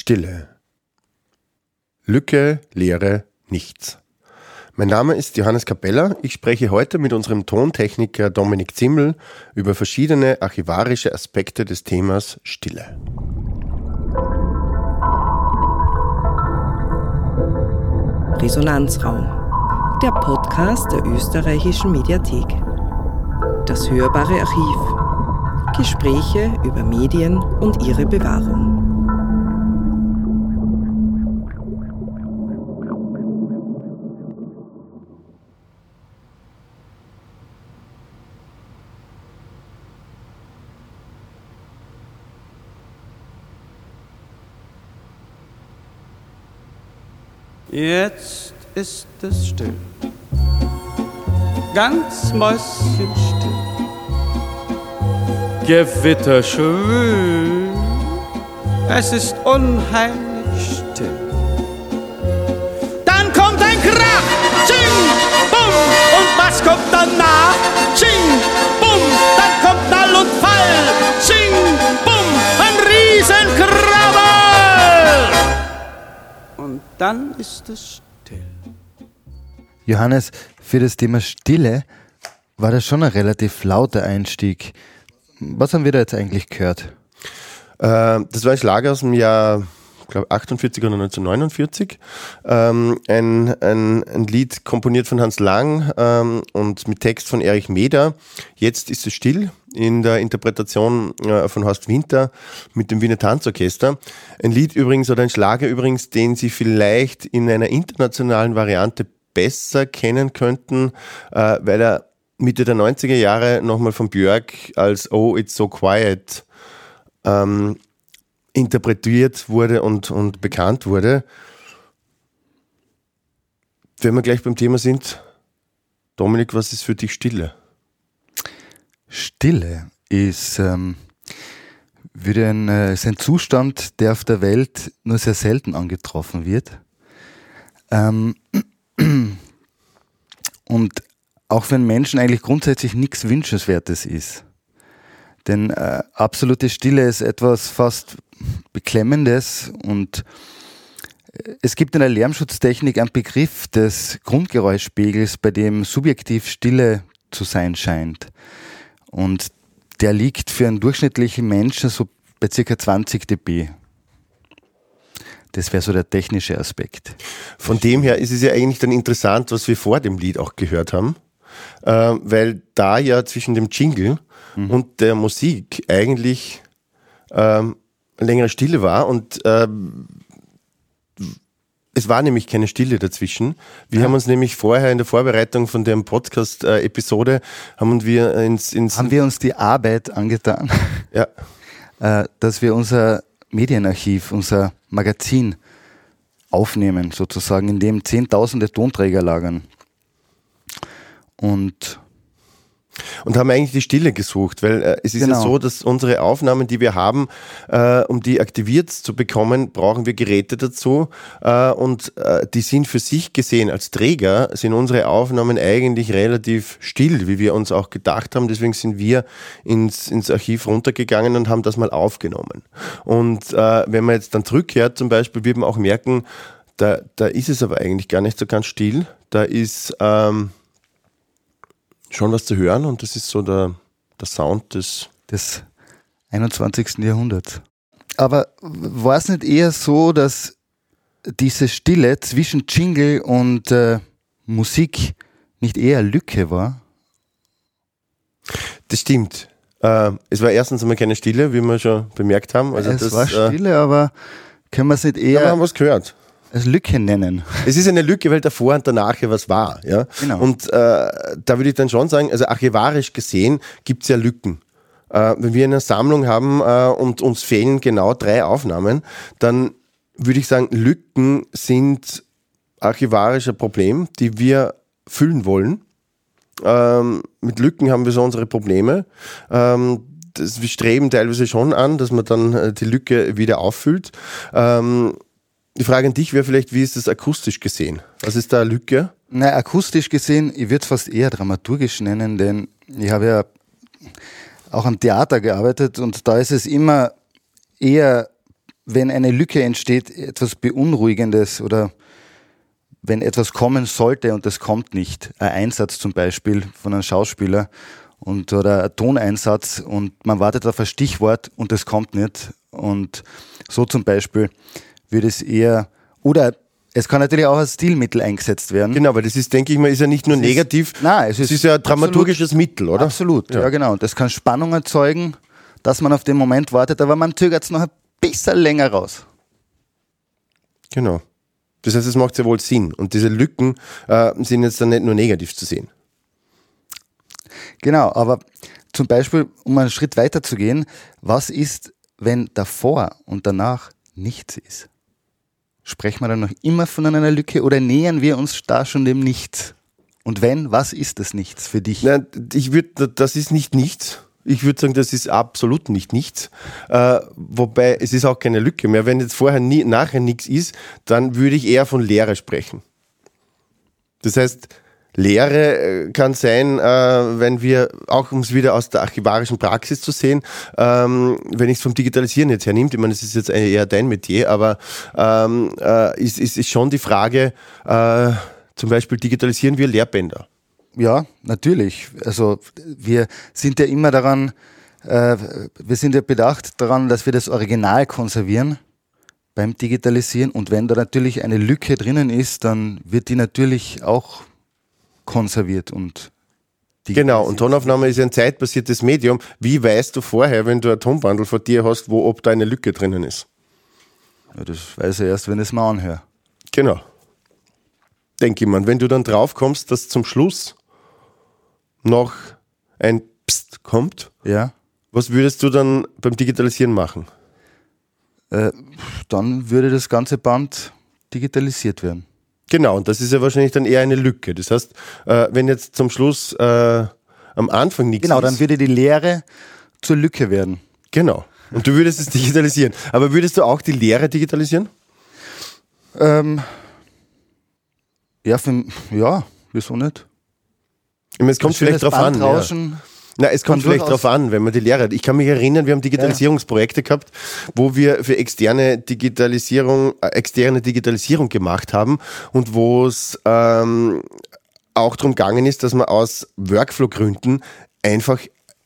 Stille. Lücke, Leere, nichts. Mein Name ist Johannes Capella. Ich spreche heute mit unserem Tontechniker Dominik Zimmel über verschiedene archivarische Aspekte des Themas Stille. Resonanzraum, der Podcast der österreichischen Mediathek. Das hörbare Archiv. Gespräche über Medien und ihre Bewahrung. Jetzt ist es still, ganz mäuschenstill. Gewitter schwül, es ist unheimlich dann ist es still. Johannes, für das Thema Stille war das schon ein relativ lauter Einstieg. Was haben wir da jetzt eigentlich gehört? Äh, das war ein Schlager aus dem Jahr, glaube 48 oder 1949. Ähm, ein, ein, ein Lied komponiert von Hans Lang ähm, und mit Text von Erich Meder. Jetzt ist es still in der Interpretation äh, von Horst Winter mit dem Wiener Tanzorchester. Ein Lied übrigens oder ein Schlager übrigens, den Sie vielleicht in einer internationalen Variante besser kennen könnten, äh, weil er Mitte der 90er Jahre nochmal von Björk als Oh, It's So Quiet ähm, interpretiert wurde und, und bekannt wurde. Wenn wir gleich beim Thema sind, Dominik, was ist für dich Stille? Stille ist, ähm, würde ein, äh, ist ein Zustand, der auf der Welt nur sehr selten angetroffen wird. Ähm, und auch wenn Menschen eigentlich grundsätzlich nichts Wünschenswertes ist. Denn äh, absolute Stille ist etwas fast Beklemmendes und äh, es gibt in der Lärmschutztechnik einen Begriff des Grundgeräuschspiegels, bei dem subjektiv Stille zu sein scheint. Und der liegt für einen durchschnittlichen Menschen so bei circa 20 dB. Das wäre so der technische Aspekt. Von dem her ist es ja eigentlich dann interessant, was wir vor dem Lied auch gehört haben, äh, weil da ja zwischen dem Jingle mhm. und der Musik eigentlich ähm, längere Stille war und ähm, es war nämlich keine Stille dazwischen. Wir ja. haben uns nämlich vorher in der Vorbereitung von der Podcast-Episode haben wir ins, ins haben wir uns die Arbeit angetan, ja. äh, dass wir unser Medienarchiv, unser Magazin aufnehmen, sozusagen, in dem zehntausende Tonträger lagern. Und und haben eigentlich die Stille gesucht, weil äh, es ist genau. ja so, dass unsere Aufnahmen, die wir haben, äh, um die aktiviert zu bekommen, brauchen wir Geräte dazu äh, und äh, die sind für sich gesehen als Träger, sind unsere Aufnahmen eigentlich relativ still, wie wir uns auch gedacht haben. Deswegen sind wir ins, ins Archiv runtergegangen und haben das mal aufgenommen. Und äh, wenn man jetzt dann zurückkehrt zum Beispiel, wird man auch merken, da, da ist es aber eigentlich gar nicht so ganz still. Da ist... Ähm, schon was zu hören und das ist so der, der Sound des, des 21. Jahrhunderts. Aber war es nicht eher so, dass diese Stille zwischen Jingle und äh, Musik nicht eher Lücke war? Das stimmt. Äh, es war erstens einmal keine Stille, wie wir schon bemerkt haben. Also es das, war äh, Stille, äh, aber können wir es nicht eher. Ja, wir haben was gehört als Lücke nennen. Es ist eine Lücke, weil davor und danach ja was war. Ja? Genau. Und äh, da würde ich dann schon sagen, also archivarisch gesehen gibt es ja Lücken. Äh, wenn wir eine Sammlung haben äh, und uns fehlen genau drei Aufnahmen, dann würde ich sagen, Lücken sind archivarisch ein Problem, die wir füllen wollen. Ähm, mit Lücken haben wir so unsere Probleme. Ähm, das, wir streben teilweise schon an, dass man dann äh, die Lücke wieder auffüllt. Ähm, die Frage an dich wäre vielleicht, wie ist das akustisch gesehen? Was ist da eine Lücke? Na, akustisch gesehen, ich würde es fast eher dramaturgisch nennen, denn ich habe ja auch am Theater gearbeitet und da ist es immer eher wenn eine Lücke entsteht, etwas Beunruhigendes oder wenn etwas kommen sollte und es kommt nicht, ein Einsatz zum Beispiel von einem Schauspieler und oder ein Toneinsatz und man wartet auf ein Stichwort und es kommt nicht und so zum Beispiel würde es eher oder es kann natürlich auch als Stilmittel eingesetzt werden. Genau, aber das ist, denke ich mal, ist ja nicht nur Es negativ. Ist, nein, es ist, es ist ja ein dramaturgisches Mittel, oder? Absolut, ja. Ja. genau. Und das kann Spannung erzeugen, dass man auf den Moment wartet, aber man zögert es noch ein bisschen länger raus. Genau. Das heißt, es macht sehr wohl Sinn. Und diese Lücken äh, sind jetzt dann nicht nur negativ zu sehen. Genau, aber zum Beispiel, um einen Schritt weiter zu gehen, was ist, wenn davor und danach nichts ist? Sprechen wir dann noch immer von einer Lücke oder nähern wir uns da schon dem Nichts? Und wenn, was ist das Nichts für dich? Nein, ich würde, das ist nicht nichts. Ich würde sagen, das ist absolut nicht nichts. Äh, wobei es ist auch keine Lücke mehr. Wenn jetzt vorher nie, nachher nichts ist, dann würde ich eher von Leere sprechen. Das heißt, Leere äh, kann sein, äh, wenn wir, auch um es wieder aus der archivarischen Praxis zu sehen, ähm, wenn ich es vom Digitalisieren jetzt hernimmt, ich meine, das ist jetzt eher dein Metier, aber ähm, äh, ist, ist, ist schon die Frage, äh, zum Beispiel digitalisieren wir Lehrbänder. Ja, natürlich. Also wir sind ja immer daran, äh, wir sind ja bedacht daran, dass wir das Original konservieren beim Digitalisieren. Und wenn da natürlich eine Lücke drinnen ist, dann wird die natürlich auch konserviert und Genau, und Tonaufnahme ist ein zeitbasiertes Medium. Wie weißt du vorher, wenn du ein Tonbandel vor dir hast, wo ob da eine Lücke drinnen ist? Ja, das weiß ich erst, wenn ich es mal anhöre. Genau. Denke ich mal, wenn du dann drauf kommst, dass zum Schluss noch ein Psst kommt, Ja, was würdest du dann beim Digitalisieren machen? äh, dann würde das ganze Band digitalisiert werden. Genau, und das ist ja wahrscheinlich dann eher eine Lücke. Das heißt, äh, wenn jetzt zum Schluss äh, am Anfang nichts Genau, ist. dann würde die Lehre zur Lücke werden. Genau. Und du würdest es digitalisieren. Aber würdest du auch die Lehre digitalisieren? Ähm, ja, für, ja, wieso nicht? Ich meine, es kommt vielleicht drauf an. Ja. Na, es kommt vielleicht drauf an, wenn man die Lehre hat. Ich kann mich erinnern, wir haben Digitalisierungsprojekte gehabt, wo wir für externe Digitalisierung, äh, externe Digitalisierung gemacht haben und wo es ähm, auch darum gegangen ist, dass man aus Workflow-Gründen einfach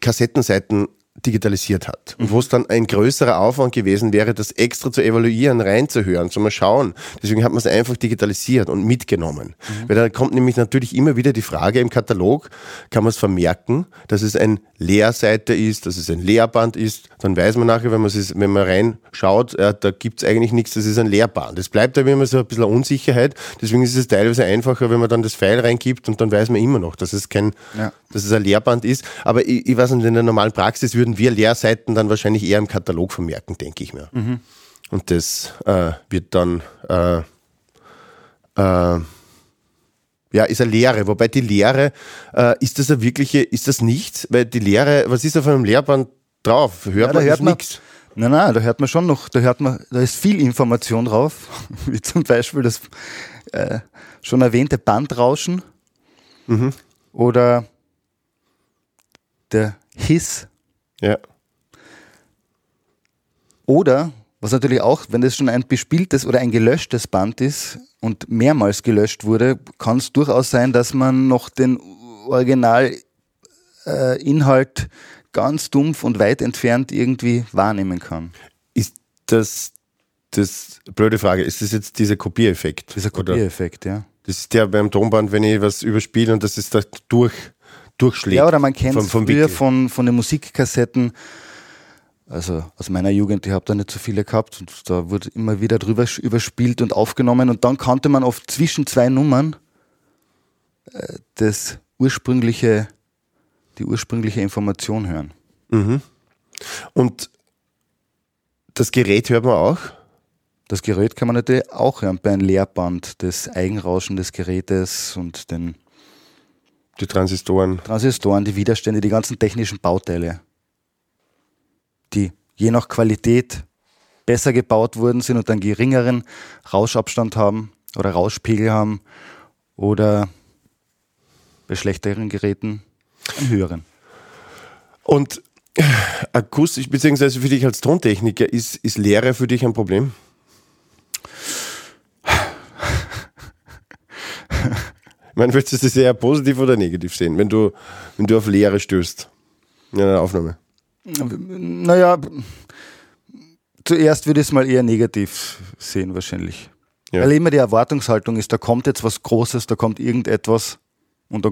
Kassettenseiten digitalisiert hat. Und wo es dann ein größerer Aufwand gewesen wäre, das extra zu evaluieren, reinzuhören, zu mal schauen. Deswegen hat man es einfach digitalisiert und mitgenommen. Weil da kommt nämlich natürlich immer wieder die Frage im Katalog, kann man es vermerken, dass es ein Lehrseite ist, dass es ein Lehrband ist, dann weiß man nachher, wenn man, es, wenn man reinschaut, äh, da gibt es eigentlich nichts, das ist ein Lehrband. Es bleibt aber immer so ein bisschen eine Unsicherheit, deswegen ist es teilweise einfacher, wenn man dann das Pfeil reingibt und dann weiß man immer noch, dass es kein, Ja. dass es ein Lehrband ist. Aber ich, ich weiß nicht, in der normalen Praxis würden wir Lehrseiten dann wahrscheinlich eher im Katalog vermerken, denke ich mir. Und das äh, wird dann äh, äh, ja, ist eine Lehre. Wobei die Lehre, äh, ist das eine wirkliche, ist das nichts? Weil die Lehre, was ist auf einem Lehrband drauf? Hört Ja, da man hört man- nichts. Nein, nein, da hört man schon noch, da hört man, da ist viel Information drauf, wie zum Beispiel das äh, schon erwähnte Bandrauschen Mhm. oder der Hiss Ja. oder was natürlich auch, wenn das schon ein bespieltes oder ein gelöschtes Band ist und mehrmals gelöscht wurde, kann es durchaus sein, dass man noch den Originalinhalt äh, ganz dumpf und weit entfernt irgendwie wahrnehmen kann. Ist das, das, blöde Frage, ist das jetzt dieser Kopiereffekt? Dieser Kopiereffekt, ja. Das ist der beim Tonband, wenn ich was überspiele und das ist da durch, durchschlägt. Ja, oder man kennt es früher von, von den Musikkassetten. Also aus meiner Jugend, ich habe da nicht so viele gehabt und da wurde immer wieder drüber überspielt und aufgenommen und dann konnte man oft zwischen zwei Nummern äh, das ursprüngliche, die ursprüngliche Information hören. Und das Gerät hört man auch. Das Gerät kann man natürlich auch hören bei einem Leerband, das Eigenrauschen des Gerätes und den Die Transistoren. Transistoren, die Widerstände, die ganzen technischen Bauteile, die je nach Qualität besser gebaut worden sind und einen geringeren Rauschabstand haben oder Rauschpegel haben oder bei schlechteren Geräten einen höheren. Und Akustisch, beziehungsweise für dich als Tontechniker, ist, ist Lehre für dich ein Problem? Meine, würdest du das eher positiv oder negativ sehen, wenn du, wenn du auf Lehre stößt in einer Aufnahme? Naja, zuerst würde ich es mal eher negativ sehen, wahrscheinlich. Ja. Weil immer die Erwartungshaltung ist, da kommt jetzt was Großes, da kommt irgendetwas und da,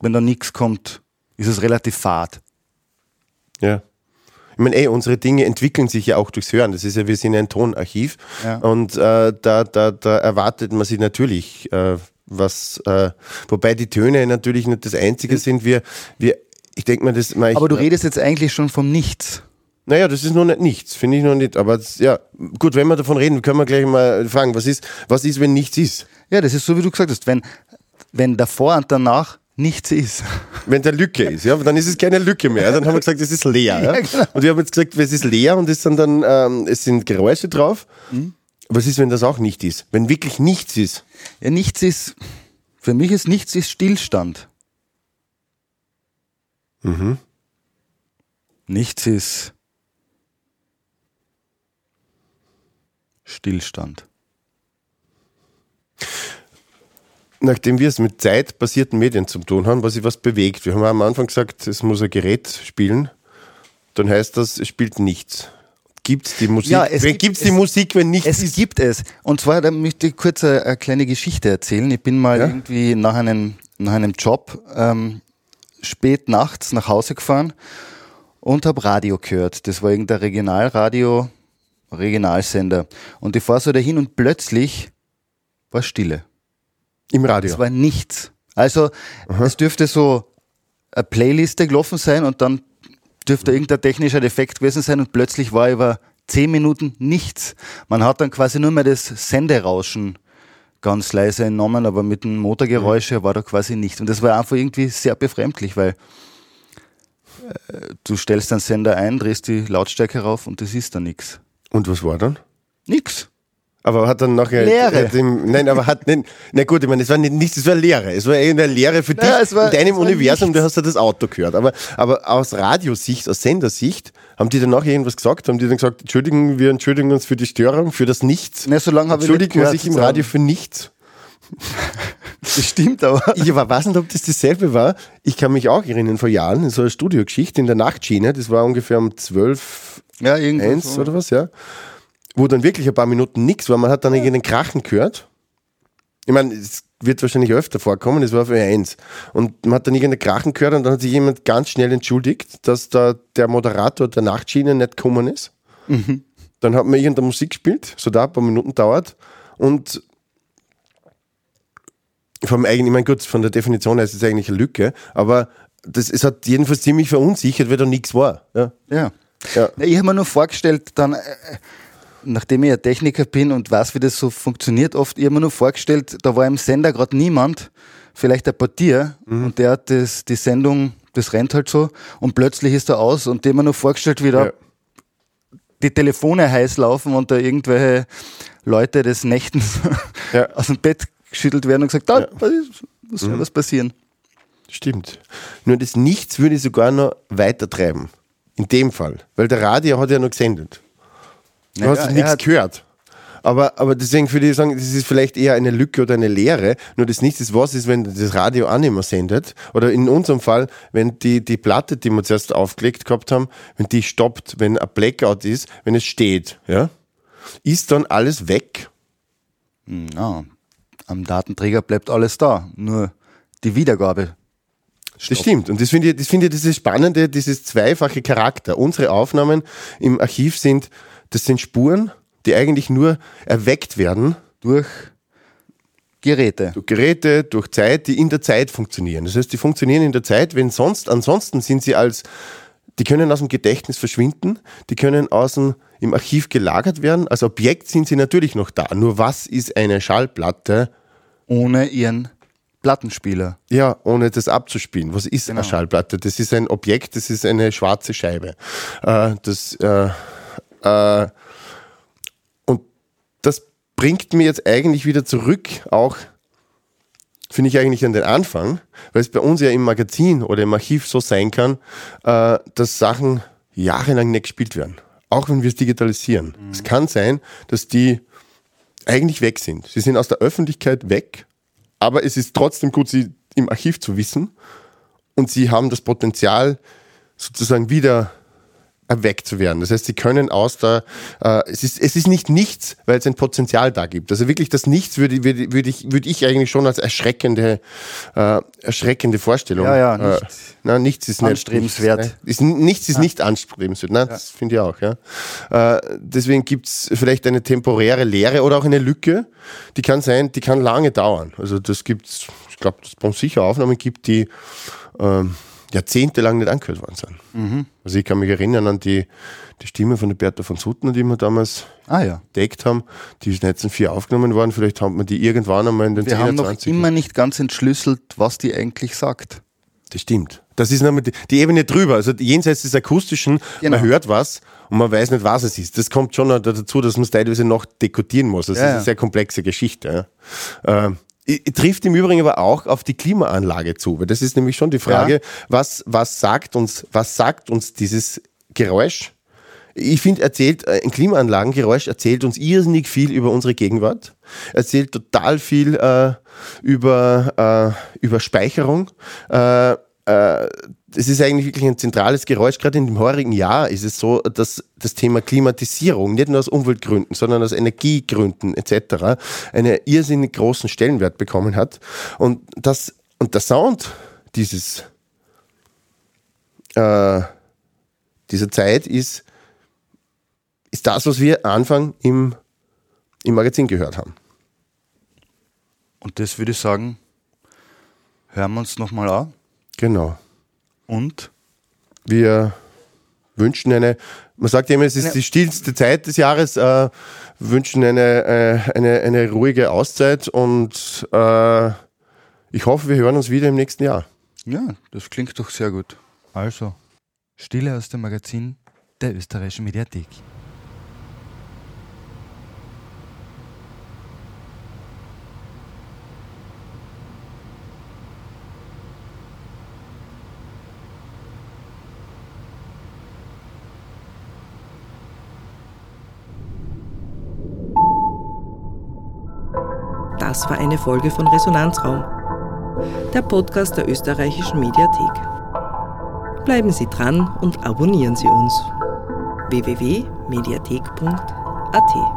wenn da nichts kommt, ist es relativ fad. Ja. Ich meine, ey, unsere Dinge entwickeln sich ja auch durchs Hören. Das ist ja, wir sind ja ein Tonarchiv. Ja. Und äh, da, da, da erwartet man sich natürlich äh, was, äh, wobei die Töne natürlich nicht das Einzige sind. Wir, wir, ich denke mal, das. mal, ich- Aber du redest jetzt eigentlich schon vom Nichts. Naja, das ist noch nicht nichts, finde ich noch nicht. Aber das, ja, gut, wenn wir davon reden, können wir gleich mal fragen, was ist, was ist, wenn nichts ist? Ja, das ist so, wie du gesagt hast, wenn, wenn davor und danach nichts ist. Wenn da Lücke ist, ja, dann ist es keine Lücke mehr. Dann haben wir gesagt, es ist leer. Ja? Ja, genau. Und wir haben jetzt gesagt, es ist leer und es sind dann, ähm, es sind Geräusche drauf. Was ist, wenn das auch nicht ist? Wenn wirklich nichts ist? Ja, nichts ist, für mich ist nichts ist Stillstand. Nichts ist Stillstand. Nachdem wir es mit zeitbasierten Medien zu tun haben, was sich was bewegt. Wir haben am Anfang gesagt, es muss ein Gerät spielen. Dann heißt das, es spielt nichts. Gibt es die Musik? Ja, es wenn, gibt- gibt's die es- Musik, wenn nichts Es ist? gibt es. Und zwar, da möchte ich kurz eine, eine kleine Geschichte erzählen. Ich bin mal Ja? irgendwie nach einem, nach einem Job ähm, spät nachts nach Hause gefahren und habe Radio gehört. Das war irgendein Regionalradio, Regionalsender. Und ich fahre so dahin und plötzlich war Stille. Im Radio. Es war nichts. Also es dürfte so eine Playliste gelaufen sein und dann dürfte irgendein technischer Defekt gewesen sein und plötzlich war über zehn Minuten nichts. Man hat dann quasi nur mehr das Senderauschen ganz leise entnommen, aber mit dem Motorgeräusche war da quasi nichts. Und das war einfach irgendwie sehr befremdlich, weil äh, du stellst den Sender ein, drehst die Lautstärke rauf und das ist dann nichts. Und was war dann? Nix. Aber hat dann nachher. Leere. Hat ihm, nein, aber hat nicht. Na gut, ich meine, es war nicht nichts, es war Leere. Es war eher eine Leere für dich Ja, es war- in deinem Universum, nichts. du hast ja das Auto gehört. Aber, aber aus Radiosicht, aus Sendersicht, haben die dann nachher irgendwas gesagt? Haben die dann gesagt, Entschuldigen, wir entschuldigen uns für die Störung, für das Nichts? Na, so lange habe ich nicht Entschuldigen wir gehört, sich im sagen. Radio für nichts? Das stimmt aber. Ich aber weiß nicht, ob das dasselbe war. Ich kann mich auch erinnern, vor Jahren, in so einer Studiogeschichte in der Nachtschiene, das war ungefähr um 12, Ja, irgendwas. eins so. oder was, ja. Wo dann wirklich ein paar Minuten nichts war. Man hat dann irgendeinen Krachen gehört. Ich meine, es wird wahrscheinlich öfter vorkommen, das war für eins. Und man hat dann irgendeinen Krachen gehört und dann hat sich jemand ganz schnell entschuldigt, dass da der Moderator der Nachtschiene nicht gekommen ist. Dann hat man irgendeine Musik gespielt, so da ein paar Minuten dauert. Und vom eigenen, ich meine, gut, von der Definition her ist es eigentlich eine Lücke, aber das, es hat jedenfalls ziemlich verunsichert, weil da nichts war. Ja. Ja. Ja. Ich habe mir nur vorgestellt, dann, äh, nachdem ich ein Techniker bin und weiß, wie das so funktioniert, oft, mir nur vorgestellt, da war im Sender gerade niemand, vielleicht ein Portier, Mhm. und der hat das, die Sendung, das rennt halt so, und plötzlich ist er aus, und habe mir nur vorgestellt, wie da Ja. die Telefone heiß laufen und da irgendwelche Leute des Nächtens Ja. aus dem Bett geschüttelt werden und gesagt, da, Ja. was was Mhm. soll was passieren? Stimmt. Nur das Nichts würde ich sogar noch weiter treiben. In dem Fall. Weil der Radio hat ja noch gesendet. Du Naja, hast nichts hat- gehört. Aber, aber deswegen würde ich sagen, das ist vielleicht eher eine Lücke oder eine Leere. Nur das Nichts ist was ist, wenn das Radio auch nicht mehr sendet. Oder in unserem Fall, wenn die, die Platte, die wir zuerst aufgelegt gehabt haben, wenn die stoppt, wenn ein Blackout ist, wenn es steht, ja, ist dann alles weg. Ja, am Datenträger bleibt alles da, nur die Wiedergabe. Das stimmt. Und das finde ich, das finde ich dieses Spannende, dieses zweifache Charakter. Unsere Aufnahmen im Archiv sind, das sind Spuren, die eigentlich nur erweckt werden durch Geräte. durch Geräte, durch Zeit, die in der Zeit funktionieren. Das heißt, die funktionieren in der Zeit, wenn sonst, ansonsten sind sie als, die können aus dem Gedächtnis verschwinden, die können aus dem, im Archiv gelagert werden. Als Objekt sind sie natürlich noch da. Nur was ist eine Schallplatte? Ohne ihren Plattenspieler. Ja, ohne das abzuspielen. Was ist Genau. eine Schallplatte? Das ist ein Objekt, das ist eine schwarze Scheibe. Äh, das, äh, und das bringt mir jetzt eigentlich wieder zurück, auch finde ich eigentlich an den Anfang, weil es bei uns ja im Magazin oder im Archiv so sein kann, äh, dass Sachen jahrelang nicht gespielt werden. Auch wenn wir es digitalisieren. Mhm. Es kann sein, dass die eigentlich weg sind. Sie sind aus der Öffentlichkeit weg, aber es ist trotzdem gut, sie im Archiv zu wissen. Und sie haben das Potenzial, sozusagen wieder erweckt zu werden. Das heißt, sie können aus der, äh, es, ist, es ist nicht nichts, weil es ein Potenzial da gibt. Also wirklich das Nichts würde, würde, würde, ich, würde ich eigentlich schon als erschreckende, äh, erschreckende Vorstellung. Ja, ja, nichts. Äh, na, nichts ist anstrebenswert. Nicht, ist, nichts ist ja. nicht anstrebenswert. Nein, ja. das finde ich auch. Ja. Äh, deswegen gibt's vielleicht eine temporäre Leere oder auch eine Lücke, die kann sein, die kann lange dauern. Also das gibt's, ich glaube, dass es sicher Aufnahmen gibt, die ähm, jahrzehntelang nicht angehört worden sind. Mhm. Also ich kann mich erinnern an die, die Stimme von der Bertha von Suttner, die wir damals ah, ja. entdeckt haben. Die ist 1904 aufgenommen worden. Vielleicht haben wir die irgendwann einmal in den Wir 10, haben noch 20 immer nicht ganz entschlüsselt, was die eigentlich sagt. Das stimmt. Das ist nochmal die, die Ebene drüber. Also jenseits des Akustischen, genau. man hört was und man weiß nicht, was es ist. Das kommt schon dazu, dass man es teilweise noch dekodieren muss. Das ja, ist eine sehr komplexe Geschichte. Ja. Trifft im Übrigen aber auch auf die Klimaanlage zu, weil das ist nämlich schon die Frage, ja. was, was sagt uns, was sagt uns dieses Geräusch? Ich finde, erzählt, äh, ein Klimaanlagengeräusch erzählt uns irrsinnig viel über unsere Gegenwart, erzählt total viel äh, über, äh, über Speicherung, äh, äh, es ist eigentlich wirklich ein zentrales Geräusch. Gerade in dem heurigen Jahr ist es so, dass das Thema Klimatisierung nicht nur aus Umweltgründen, sondern aus Energiegründen etc. einen irrsinnig großen Stellenwert bekommen hat. Und, das, und der Sound dieses, äh, dieser Zeit ist, ist das, was wir Anfang im, im Magazin gehört haben. Und das würde ich sagen, hören wir uns nochmal an. Genau. Und? Wir wünschen eine, man sagt ja immer, es ist die stillste Zeit des Jahres, äh, wünschen eine, äh, eine, eine ruhige Auszeit und äh, ich hoffe, wir hören uns wieder im nächsten Jahr. Ja, das klingt doch sehr gut. Also, Stille aus dem Magazin der österreichischen Mediathek. Das war eine Folge von Resonanzraum, der Podcast der österreichischen Mediathek. Bleiben Sie dran und abonnieren Sie uns. www.mediathek.at